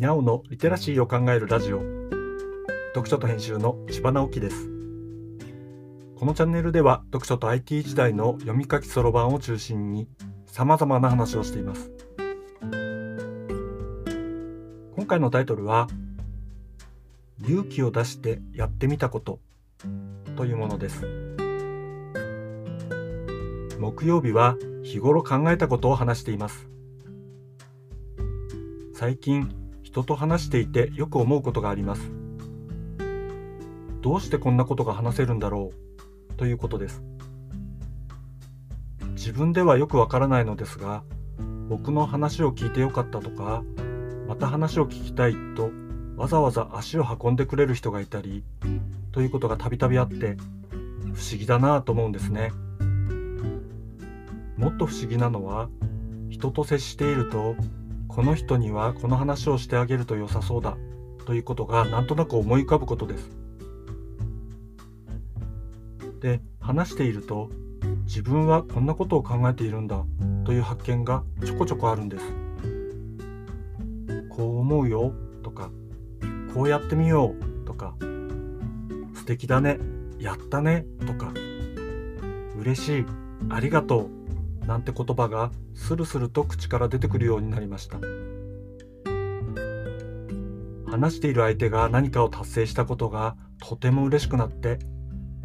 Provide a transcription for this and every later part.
直のリテラシーを考えるラジオ。読書と編集の千葉直樹です。このチャンネルでは読書と IT 時代の読み書きそろばんを中心に様々な話をしています。今回のタイトルは勇気を出してやってみたことというものです。木曜日は日頃考えたことを話しています。最近人と話していてよく思うことがあります。どうしてこんなことが話せるんだろう？ということです。自分ではよくわからないのですが僕の話を聞いてよかったとかまた話を聞きたいとわざわざ足を運んでくれる人がいたりということがたびたびあって不思議だなぁと思うんですね。もっと不思議なのは人と接しているとこの人にはこの話をしてあげると良さそうだということがなんとなく思い浮かぶことです。で話していると自分はこんなことを考えているんだという発見がちょこちょこあるんです。こう思うよとかこうやってみようとか素敵だねやったねとか嬉しいありがとうなんて言葉がスルスルと口から出てくるようになりました。話している相手が何かを達成したことがとても嬉しくなって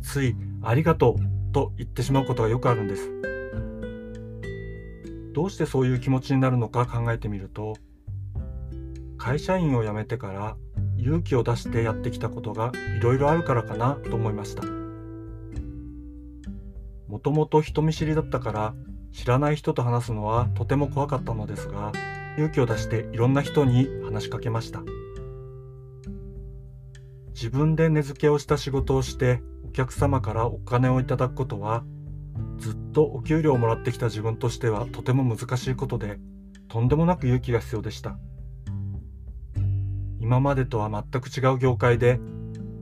つい「ありがとう」と言ってしまうことがよくあるんです。どうしてそういう気持ちになるのか考えてみると会社員を辞めてから勇気を出してやってきたことがいろいろあるからかなと思いました。もともと人見知りだったから知らない人と話すのはとても怖かったのですが勇気を出していろんな人に話しかけました。自分で値付けをした仕事をしてお客様からお金をいただくことはずっとお給料をもらってきた自分としてはとても難しいことでとんでもなく勇気が必要でした。今までとは全く違う業界で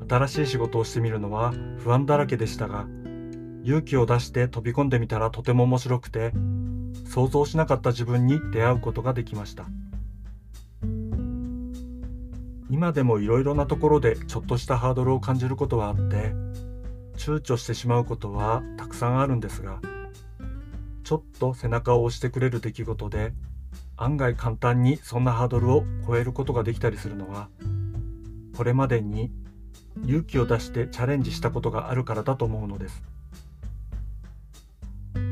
新しい仕事をしてみるのは不安だらけでしたが勇気を出して飛び込んでみたらとても面白くて想像しなかった自分に出会うことができました今でもいろいろなところでちょっとしたハードルを感じることはあって躊躇してしまうことはたくさんあるんですがちょっと背中を押してくれる出来事で案外簡単にそんなハードルを超えることができたりするのはこれまでに勇気を出してチャレンジしたことがあるからだと思うのです。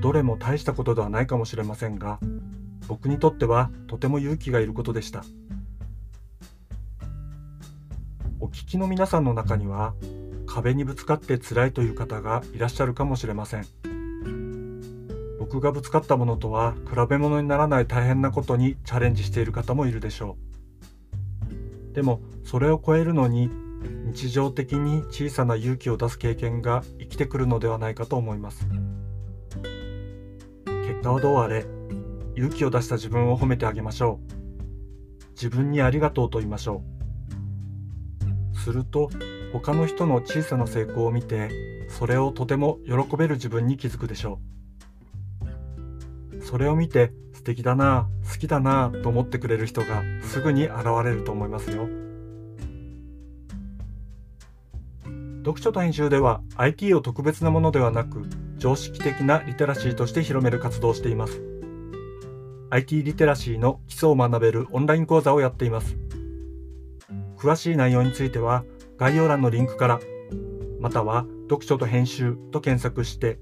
どれも大したことではないかもしれませんが僕にとってはとても勇気がいることでした。お聞きの皆さんの中には壁にぶつかって辛いという方がいらっしゃるかもしれません。僕がぶつかったものとは比べ物にならない大変なことにチャレンジしている方もいるでしょう。でもそれを超えるのに日常的に小さな勇気を出す経験が生きてくるのではないかと思います。結果はどうあれ勇気を出した自分を褒めてあげましょう。自分にありがとうと言いましょう。すると他の人の小さな成功を見てそれをとても喜べる自分に気づくでしょう。それを見て素敵だな好きだなと思ってくれる人がすぐに現れると思いますよ。読書と編集では IT を特別なものではなく常識的なリテラシーとして広める活動をしています。IT リテラシーの基礎を学べるオンライン講座をやっています。詳しい内容については概要欄のリンクから、または読書と編集と検索して、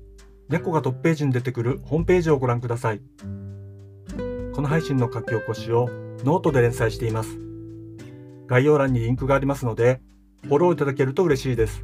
猫がトップページに出てくるホームページをご覧ください。この配信の書き起こしをノートで連載しています。概要欄にリンクがありますので、フォローいただけると嬉しいです。